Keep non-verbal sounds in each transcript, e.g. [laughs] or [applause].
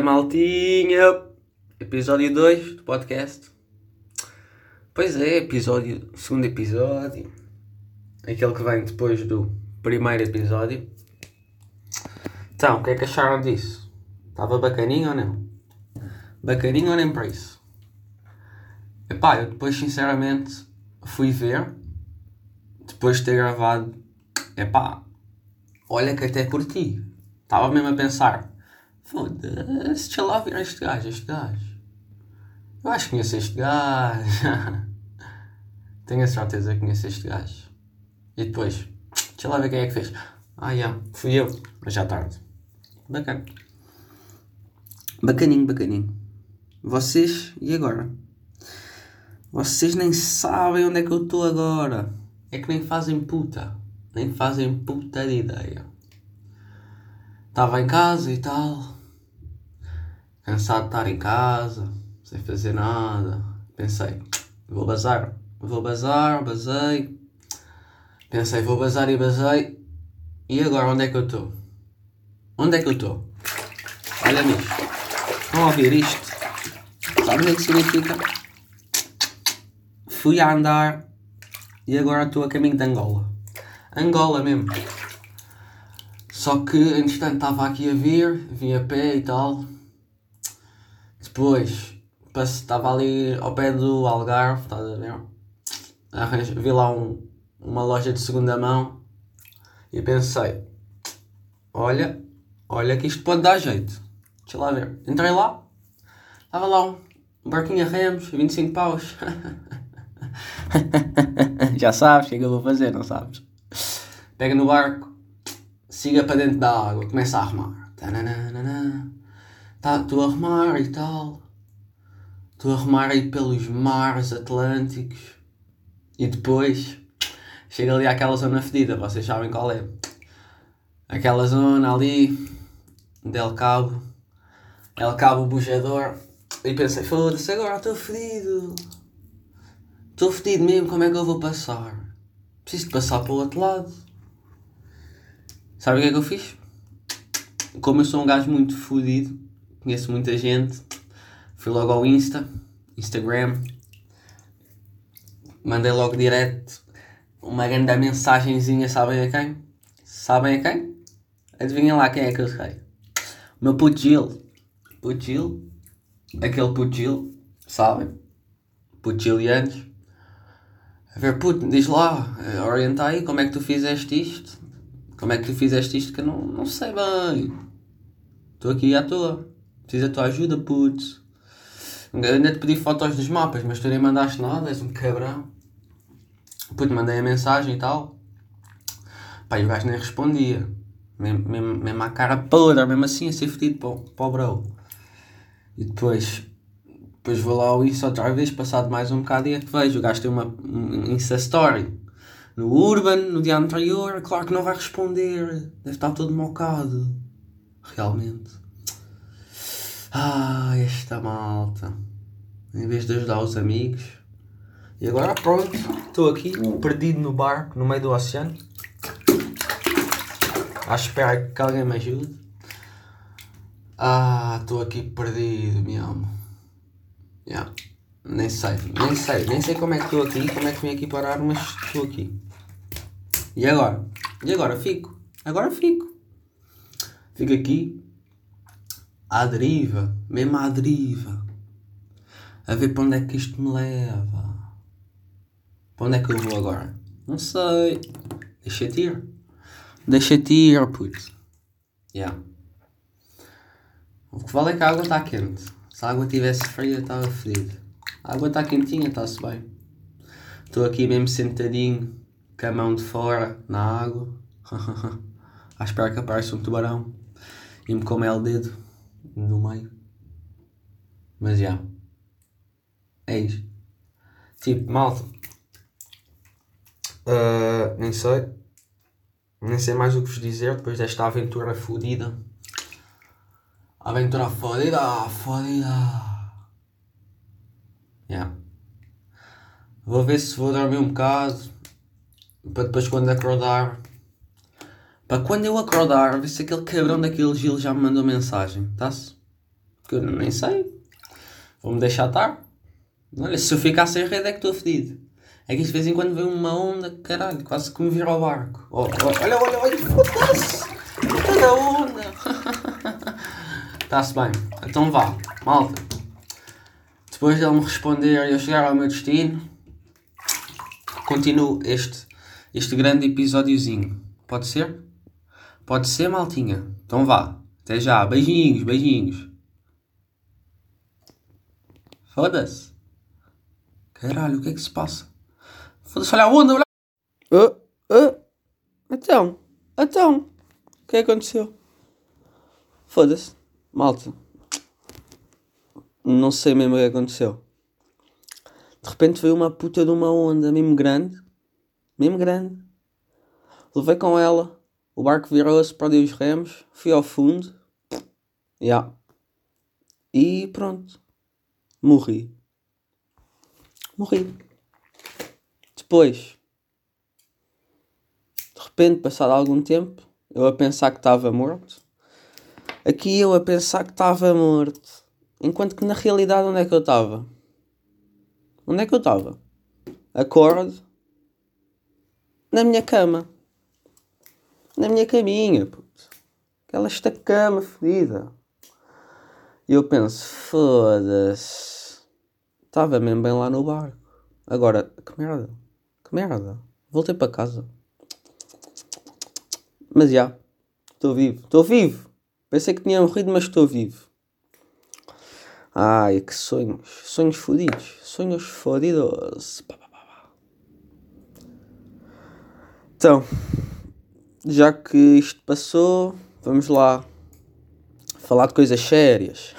maltinha? Episódio 2 do podcast. Pois é, episódio, segundo episódio. Aquele que vem depois do primeiro episódio. Então, o que é que acharam disso? Estava bacaninho ou não? Bacaninho ou nem para isso? Epá, eu depois sinceramente fui ver, depois de ter gravado, epá, olha que até curti. Estava mesmo a pensar, foda-se, lá ver este gajo, este gajo. Eu acho que conheço este gajo. [laughs] Tenho a certeza que conheço este gajo. E depois, deixa lá ver quem é que fez. Ah, já, yeah, fui eu, mas já tarde. Bacana. Bacaninho, bacaninho. Vocês, e agora? Vocês nem sabem onde é que eu estou agora. É que nem fazem puta. Nem fazem puta de ideia. Estava em casa e tal. Cansado de estar em casa. Sem fazer nada. Pensei, vou bazar. Vou bazar, basei. Pensei, vou bazar e basei. E agora onde é que eu estou? Onde é que eu estou? Olha nisto. Estão a ouvir isto? Sabem o que significa? Fui a andar e agora estou a caminho de Angola. Angola mesmo. Só que, entretanto, estava aqui a vir, vim a pé e tal. Depois, estava ali ao pé do Algarve, estás a ver? Vi lá um, uma loja de segunda mão e pensei: olha, olha que isto pode dar jeito. Deixa lá ver. Entrei lá, estava lá um barquinho a remos, 25 paus. [laughs] Já sabes o que é que eu vou fazer, não sabes? Pega no barco, siga para dentro da água, começa a arrumar. Tá, estou a arrumar e tal. Estou a arrumar aí pelos mares atlânticos. E depois chega ali àquela zona fedida, vocês sabem qual é. Aquela zona ali, Del Cabo, El Cabo Bujador. E pensei, foda-se, agora estou fedido. Estou fedido mesmo, como é que eu vou passar? Preciso de passar para o outro lado. Sabe o que é que eu fiz? Como eu sou um gajo muito fodido, conheço muita gente, fui logo ao Insta, Instagram, mandei logo direto uma grande mensagenzinha, sabem a quem? Sabem a quem? Adivinhem lá quem é que eu sei. O meu puto Gil. Aquele puto Gil, sabem? Puto Gilianos. A ver, puto, diz lá, orienta aí como é que tu fizeste isto. Como é que tu fizeste isto que eu não, não sei bem. Estou aqui à toa. Preciso da tua ajuda, putz. Ainda te pedi fotos dos mapas, mas tu nem mandaste nada, és um cabrão. Puto, mandei a mensagem e tal. Pá, e o gajo nem respondia. Mesmo, mesmo, à cara podre, mesmo assim a ser fedido para, para o bro. E depois, depois vou lá ao Insta outra vez, passado mais um bocado e é que vejo. O gajo tem uma um Insta Story no Urban, no dia anterior, claro que não vai responder. Deve estar todo mocado. Realmente. Ah, esta malta. Em vez de ajudar os amigos. E agora pronto, estou aqui, perdido no barco, no meio do oceano. À espera que alguém me ajude. Ah, estou aqui perdido, me amo. Yeah. Nem sei, nem sei, nem sei como é que estou aqui, como é que vim aqui parar, mas estou aqui. E agora? E agora fico. Agora fico. Fico aqui à deriva, mesmo à deriva. A ver para onde é que isto me leva. Para onde é que eu vou agora? Não sei. Deixa-te ir. Deixa-te ir, puto. Yeah. O que vale é que a água está quente. Se a água estivesse fria, estava fedido. A água está quentinha, está-se bem. Estou aqui mesmo sentadinho com a mão de fora na água, [laughs] à espera que apareça um tubarão e me come o dedo no meio. Mas já. É isso. Tipo, malta. Uh, nem sei. Nem sei mais o que vos dizer depois desta aventura fodida. Aventura fodida, fodida. Yeah. Vou ver se vou dormir um bocado para depois quando acordar. Para quando eu acordar, ver se aquele cabrão daquele Gil já me mandou mensagem, tá-se? Que eu nem sei. Vou-me deixar estar. Olha, se eu ficar sem rede é que estou fedido. É que de vez em quando vem uma onda, caralho, quase que me vira ao barco. Oh, oh, olha, olha, olha, foda-se! Toda onda! [laughs] Está-se bem. Então vá, malta. Depois de ele me responder e eu chegar ao meu destino, continuo este, este grande episódiozinho. Pode ser? Pode ser, maltinha. Então vá. Até já. Beijinhos, beijinhos. Foda-se. Caralho, o que é que se passa? Foda-se, olha a onda, olha. Uh, uh. Então, então. O que é que aconteceu? Foda-se. Malta. Não sei mesmo o que aconteceu. De repente veio uma puta de uma onda mesmo grande. Mesmo grande. Levei com ela. O barco virou-se, perdi os remos. Fui ao fundo. Yeah. E pronto. Morri. Morri. Depois. De repente, passado algum tempo, eu a pensar que estava morto. Aqui eu a pensar que estava morto. Enquanto que na realidade onde é que eu estava? Onde é que eu estava? Acordo na minha cama. Na minha caminha, puto. Aquela esta cama fedida. E eu penso, foda-se. Estava mesmo bem lá no barco. Agora, que merda. Que merda. Voltei para casa. Mas já. Estou vivo. Estou vivo. Pensei que tinha morrido, mas estou vivo. Ai, que sonhos. Sonhos fodidos. Sonhos fodidos. Então, já que isto passou, vamos lá falar de coisas sérias.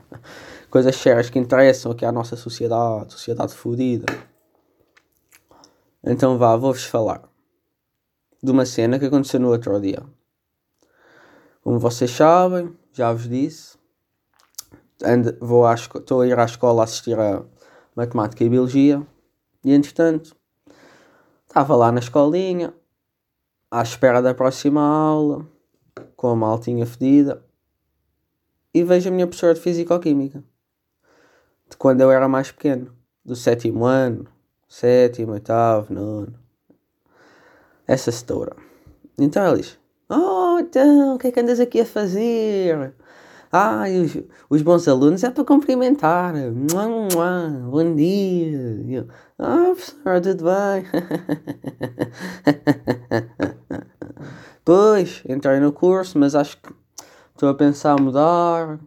[laughs] coisas sérias que interessam aqui à nossa sociedade, sociedade fodida. Então vá, vou-vos falar de uma cena que aconteceu no outro dia. Como vocês sabem, já vos disse, ando, vou à estou a ir à escola assistir a matemática e biologia e entretanto estava lá na escolinha à espera da próxima aula com a maltinha fedida e vejo a minha professora de Físico-Química de quando eu era mais pequeno do sétimo ano sétimo, oitavo, nono. Essa setora. Então ela diz oh então o que é que andas aqui a fazer ah, os, os bons alunos é para cumprimentar. Bom dia. Eu, ah, professor, tudo bem? [laughs] pois, entrei no curso, mas acho que estou a pensar a mudar.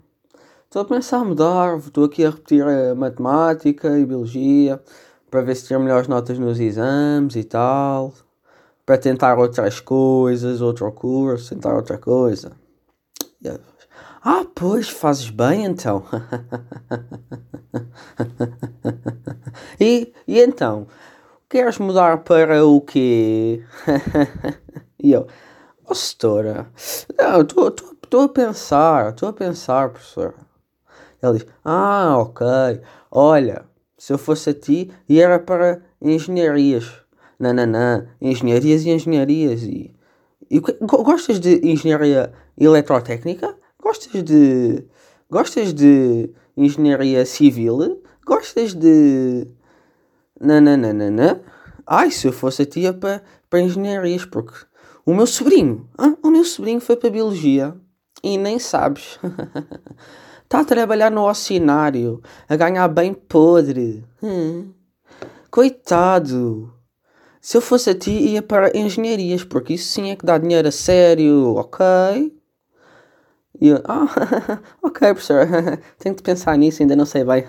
Estou a pensar a mudar. Estou aqui a repetir a matemática e biologia para ver se tiro melhores notas nos exames e tal. Para tentar outras coisas, outro curso, tentar outra coisa. Yeah. Ah, pois, fazes bem então. e, e então, queres mudar para o quê? [laughs] e eu, oh, setora, não, estou a pensar, estou a pensar, professor. Ele diz, ah, ok, olha, se eu fosse a ti, e era para engenharias. Não, não, não, engenharias e engenharias. E, e gostas de engenharia eletrotécnica? Gostas de. Gostas de engenharia civil? Gostas de. Nananana? Ai, se eu fosse a tia para, para engenharias, porque o meu sobrinho, ah, o meu sobrinho foi para biologia e nem sabes. Está [laughs] a trabalhar no oceanário, a ganhar bem podre. Hum. Coitado. Se eu fosse a ti, ia para engenharias, porque isso sim é que dá dinheiro a sério, ok? E eu, ah, [laughs] ok, professor, [laughs] tenho que pensar nisso, ainda não sei bem.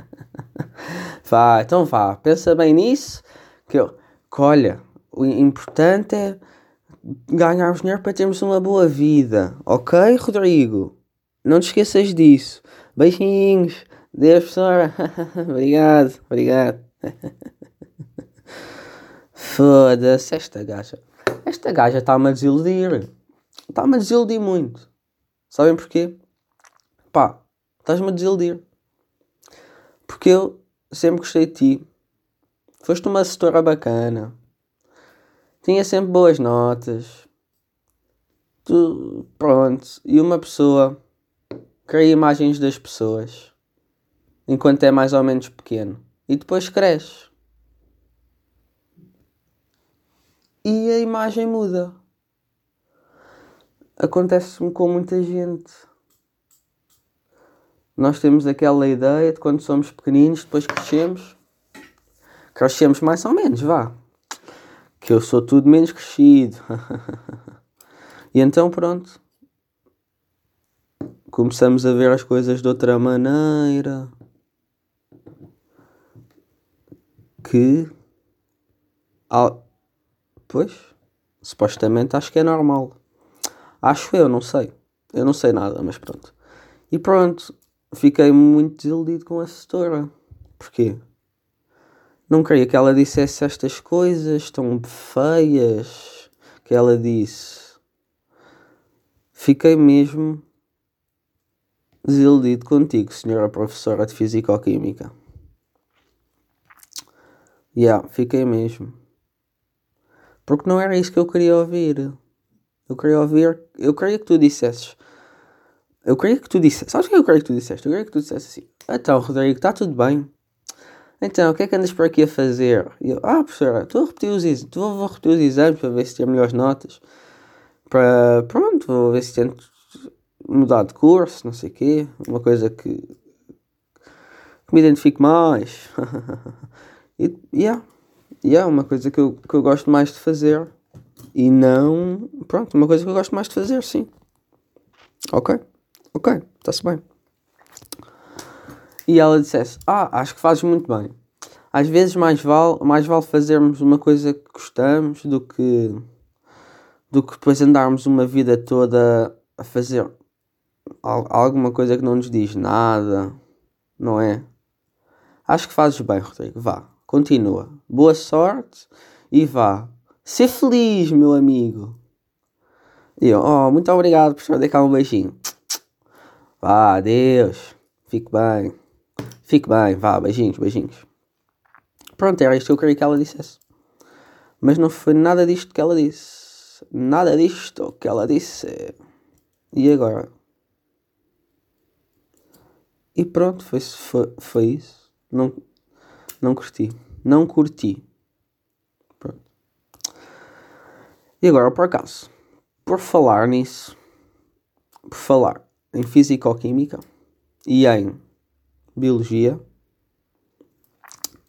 [laughs] vá, então vá, pensa bem nisso, que eu, que olha, o importante é ganharmos dinheiro para termos uma boa vida, ok, Rodrigo? Não te esqueças disso. Beijinhos, Deus, professora. obrigado, obrigado. Foda-se, esta gaja. Esta gaja está-me a desiludir. Está-me a desiludir muito. Sabem porquê? Pá, estás-me a desiludir. Porque eu sempre gostei de ti. Foste uma assessora bacana. Tinha sempre boas notas. Tu, pronto. E uma pessoa cria imagens das pessoas enquanto é mais ou menos pequeno e depois cresce. E a imagem muda. Acontece-me com muita gente. Nós temos aquela ideia de quando somos pequeninos, depois crescemos. Crescemos mais ou menos, vá. Que eu sou tudo menos crescido. [laughs] e então pronto. Começamos a ver as coisas de outra maneira. Que. Pois. Supostamente acho que é normal. Acho eu, não sei. Eu não sei nada, mas pronto. E pronto, fiquei muito desiludido com a setora. Porquê? Não queria que ela dissesse estas coisas tão feias que ela disse. Fiquei mesmo desiludido contigo, senhora professora de Fisicoquímica. Yeah, fiquei mesmo. Porque não era isso que eu queria ouvir. Eu queria ouvir. Eu queria que tu dissesses. Eu queria que tu dissesses. Sabes o que eu queria que tu disseste? Eu queria que tu dissesses assim: Então, Rodrigo, está tudo bem? Então, o que é que andas por aqui a fazer? E eu, ah, professora, estou a repetir os exames. Vou, repetir os exames para ver se tenho melhores notas. Para. Pronto, vou ver se tento mudar de curso, não sei o quê. Uma coisa que. que me identifique mais. [laughs] e, yeah. Yeah, uma coisa que eu, que eu gosto mais de fazer. E não. Pronto, uma coisa que eu gosto mais de fazer, sim. Ok, ok, está-se bem. E ela dissesse: Ah, acho que fazes muito bem. Às vezes mais vale, mais vale fazermos uma coisa que gostamos do que do que depois andarmos uma vida toda a fazer alguma coisa que não nos diz nada, não é? Acho que fazes bem, Rodrigo. Vá, continua. Boa sorte e vá. Ser feliz, meu amigo. E eu, oh, muito obrigado, professor. Dê cá um beijinho. Vá, adeus. Fique bem. Fique bem, vá, beijinhos, beijinhos. Pronto, era isto que eu queria que ela dissesse. Mas não foi nada disto que ela disse. Nada disto que ela disse. E agora? E pronto, foi, foi, foi isso. Não, não curti. Não curti. E agora, por acaso, por falar nisso, por falar em Fisicoquímica e em Biologia,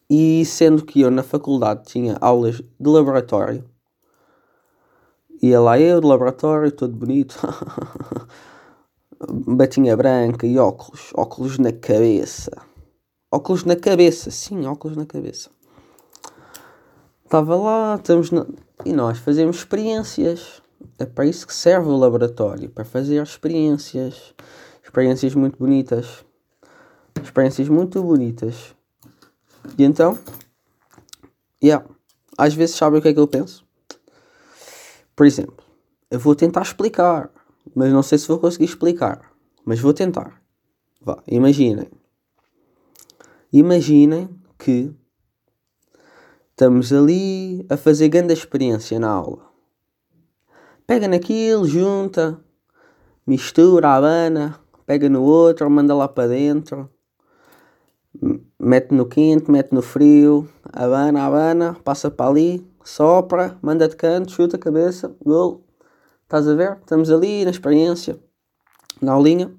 e sendo que eu na faculdade tinha aulas de laboratório, ia lá eu de laboratório, todo bonito, [laughs] batinha branca e óculos, óculos na cabeça. Óculos na cabeça, sim, óculos na cabeça. Estava lá, estamos na... E nós fazemos experiências. É para isso que serve o laboratório para fazer experiências. Experiências muito bonitas. Experiências muito bonitas. E então, yeah, às vezes sabe o que é que eu penso? Por exemplo, eu vou tentar explicar, mas não sei se vou conseguir explicar. Mas vou tentar. Vá, imaginem. Imaginem que Estamos ali a fazer grande experiência na aula. Pega naquilo, junta, mistura, abana, pega no outro, manda lá para dentro, mete no quente, mete no frio, abana, abana, passa para ali, sopra, manda de canto, chuta a cabeça, gol. Estás a ver? Estamos ali na experiência, na aulinha.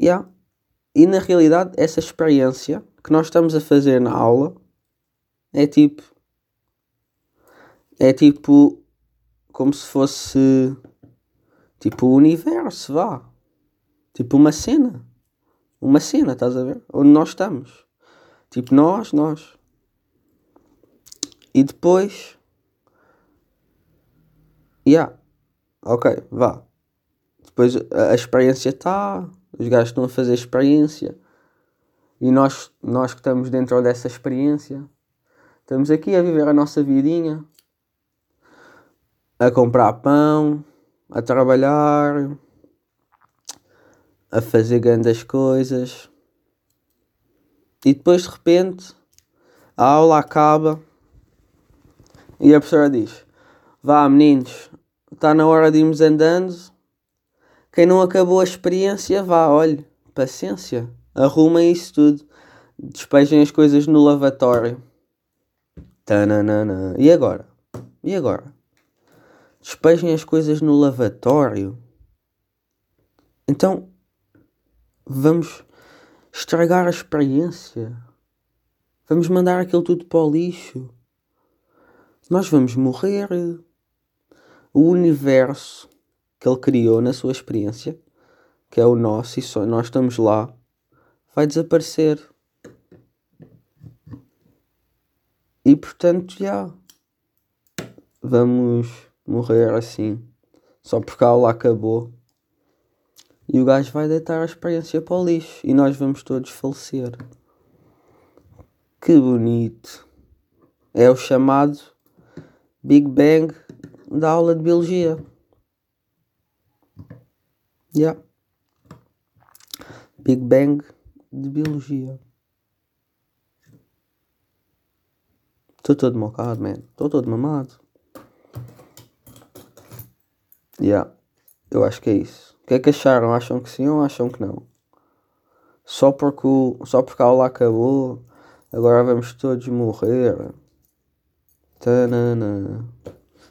Yeah. E na realidade, essa experiência que nós estamos a fazer na aula é tipo. É tipo. Como se fosse. Tipo o universo, vá. Tipo uma cena. Uma cena, estás a ver? Onde nós estamos. Tipo nós, nós. E depois. Yeah. Ok, vá. Depois a, a experiência está. Os gajos estão a fazer experiência. E nós, nós que estamos dentro dessa experiência Estamos aqui a viver a nossa vidinha, a comprar pão, a trabalhar, a fazer grandes coisas. E depois de repente a aula acaba e a professora diz: Vá meninos, está na hora de irmos andando, Quem não acabou a experiência, vá, olhe, paciência. Arrumem isso tudo. Despejem as coisas no lavatório. Tananana. E agora? E agora? Despejem as coisas no lavatório. Então, vamos estragar a experiência. Vamos mandar aquilo tudo para o lixo. Nós vamos morrer. O universo que ele criou na sua experiência, que é o nosso, e só nós estamos lá, vai desaparecer. E portanto, já. Vamos morrer assim. Só porque a aula acabou. E o gajo vai deitar a experiência para o lixo. E nós vamos todos falecer. Que bonito. É o chamado Big Bang da aula de Biologia. Yeah. Big Bang de Biologia. Estou todo mocado, man. Estou todo mamado. Yeah. Eu acho que é isso. O que é que acharam? Acham que sim ou acham que não? Só porque, o, só porque a aula acabou, agora vamos todos morrer. Tanana.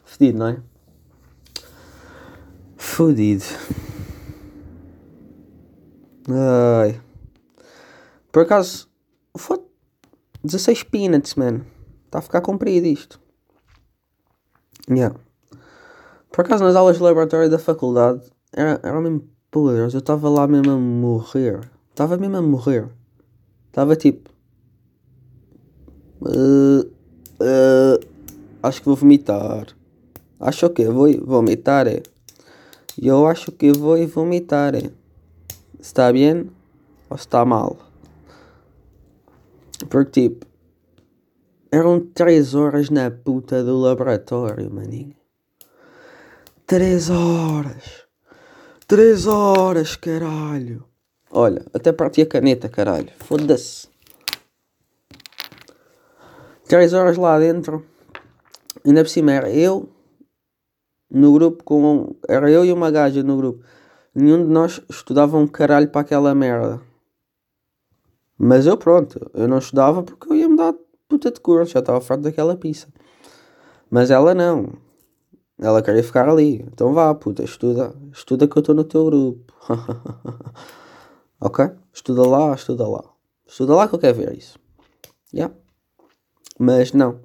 Fedido, não é? Fodido. Ai. Por acaso, foi 16 peanuts, man. Está a ficar comprido isto. Yeah. Por acaso, nas aulas de laboratório da faculdade, era, era mesmo poderoso. Eu estava lá mesmo a morrer. Estava mesmo a morrer. Estava tipo. Uh, uh, acho que vou vomitar. Acho que vou vomitar. É. Eu acho que vou vomitar. Está bem ou está mal? Porque tipo. Eram 3 horas na puta do laboratório, maninho. 3 horas. 3 horas, caralho. Olha, até parti a caneta, caralho. Foda-se. 3 horas lá dentro. Ainda por cima era eu no grupo com. Era eu e uma gaja no grupo. Nenhum de nós estudava um caralho para aquela merda. Mas eu pronto, eu não estudava porque eu ia mudar puta de curso, já estava farto daquela pizza. Mas ela não. Ela queria ficar ali. Então vá, puta, estuda. Estuda que eu estou no teu grupo. [laughs] ok? Estuda lá, estuda lá. Estuda lá que eu quero ver isso. Yeah. Mas não.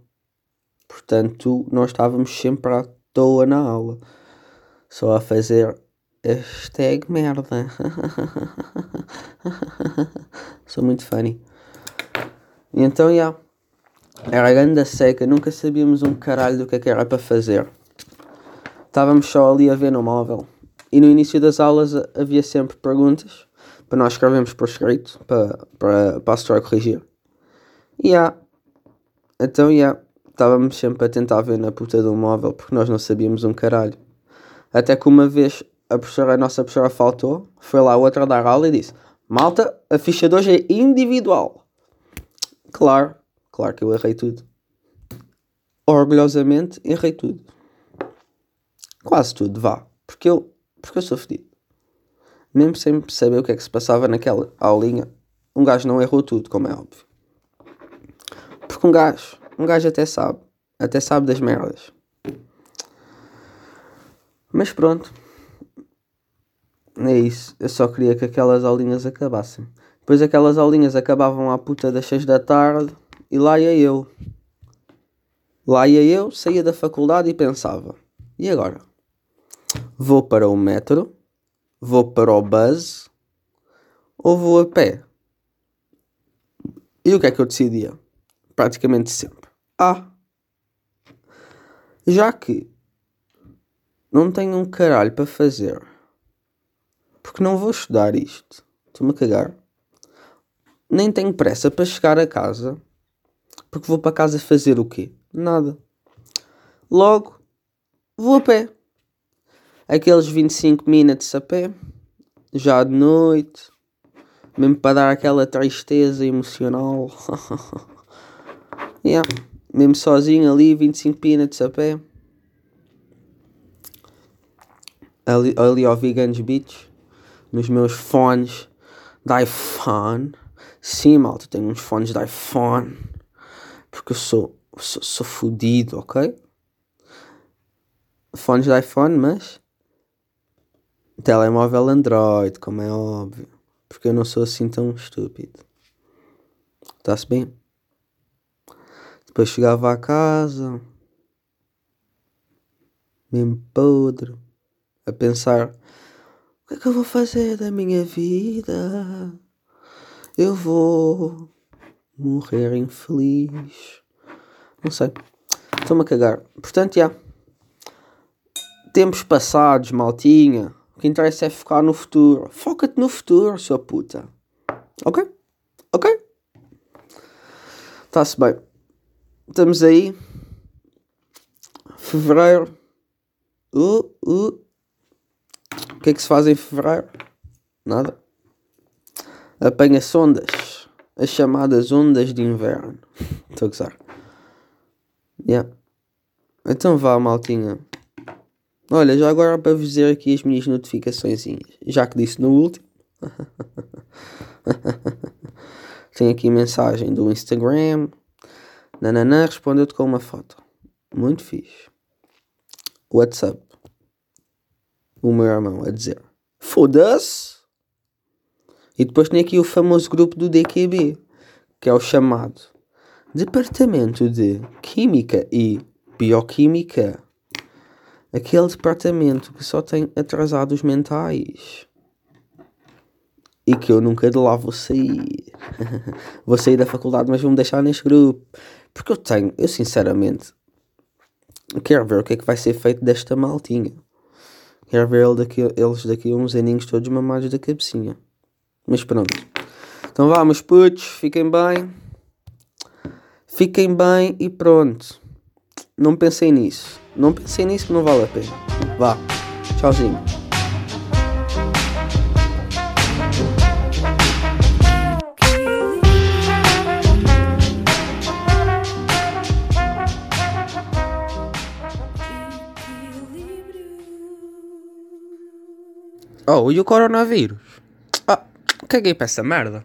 Portanto, nós estávamos sempre à toa na aula. Só a fazer hashtag merda. [laughs] Sou muito funny. Então, já. Yeah. Era grande seca, nunca sabíamos um caralho do que, é que era para fazer. Estávamos só ali a ver no móvel. E no início das aulas havia sempre perguntas para nós escrevermos por escrito para, para, para a história corrigir. E yeah. Então, yeah. Estávamos sempre a tentar ver na puta do móvel porque nós não sabíamos um caralho. Até que uma vez a professora, a nossa professora faltou, foi lá outra dar aula e disse: Malta, a ficha de hoje é individual. Claro, Claro que eu errei tudo. Orgulhosamente errei tudo. Quase tudo, vá. Porque eu, porque eu sou fedido. Mesmo sem saber o que é que se passava naquela aulinha, um gajo não errou tudo, como é óbvio. Porque um gajo, um gajo até sabe. Até sabe das merdas. Mas pronto. É isso. Eu só queria que aquelas aulinhas acabassem. Depois aquelas aulinhas acabavam à puta das 6 da tarde e lá ia eu. Lá ia eu, saía da faculdade e pensava: e agora? Vou para o metro? Vou para o bus? Ou vou a pé? E o que é que eu decidia? Praticamente sempre. Ah! Já que não tenho um caralho para fazer, porque não vou estudar isto, estou-me a cagar. Nem tenho pressa para chegar a casa porque vou para casa fazer o quê? Nada. Logo, vou a pé. Aqueles 25 minutos a pé, já de noite, mesmo para dar aquela tristeza emocional. [laughs] yeah. Mesmo sozinho ali, 25 minutos a pé. ali, ali ao Vegans Beach, nos meus fones da iPhone. Sim, malta, tenho uns fones da iPhone. Porque eu sou, sou, sou fodido, ok? Fones da iPhone, mas. Telemóvel Android, como é óbvio. Porque eu não sou assim tão estúpido. Está-se bem? Depois chegava à casa. Mesmo podre. A pensar: o que é que eu vou fazer da minha vida? Eu vou morrer infeliz. Não sei. Estou-me a cagar. Portanto, já. Tempos passados, maltinha. O que interessa é focar no futuro. Foca-te no futuro, sua puta. Ok? Ok? Está-se bem. Estamos aí. Fevereiro. Uh, uh. O que é que se faz em fevereiro? Nada. Apanha-se ondas. As chamadas ondas de inverno. [laughs] Estou a gozar. Yeah. Então vá, maltinha. Olha, já agora para vos dizer aqui as minhas notificações, já que disse no último. [laughs] Tem aqui mensagem do Instagram. Nananã respondeu-te com uma foto. Muito fixe. WhatsApp. O meu irmão a dizer: Foda-se! E depois tem aqui o famoso grupo do DQB, que é o chamado Departamento de Química e Bioquímica. Aquele departamento que só tem atrasados mentais. E que eu nunca de lá vou sair. [laughs] vou sair da faculdade, mas vou-me deixar neste grupo. Porque eu tenho, eu sinceramente, quero ver o que é que vai ser feito desta maltinha. Quero ver daqui, eles daqui uns aninhos todos mamados da cabecinha. Mas pronto. Então vá, meus putos, fiquem bem. Fiquem bem e pronto. Não pensei nisso. Não pensei nisso que não vale a pena. Vá. Tchauzinho. Oh, e o coronavírus? Caguei para essa merda.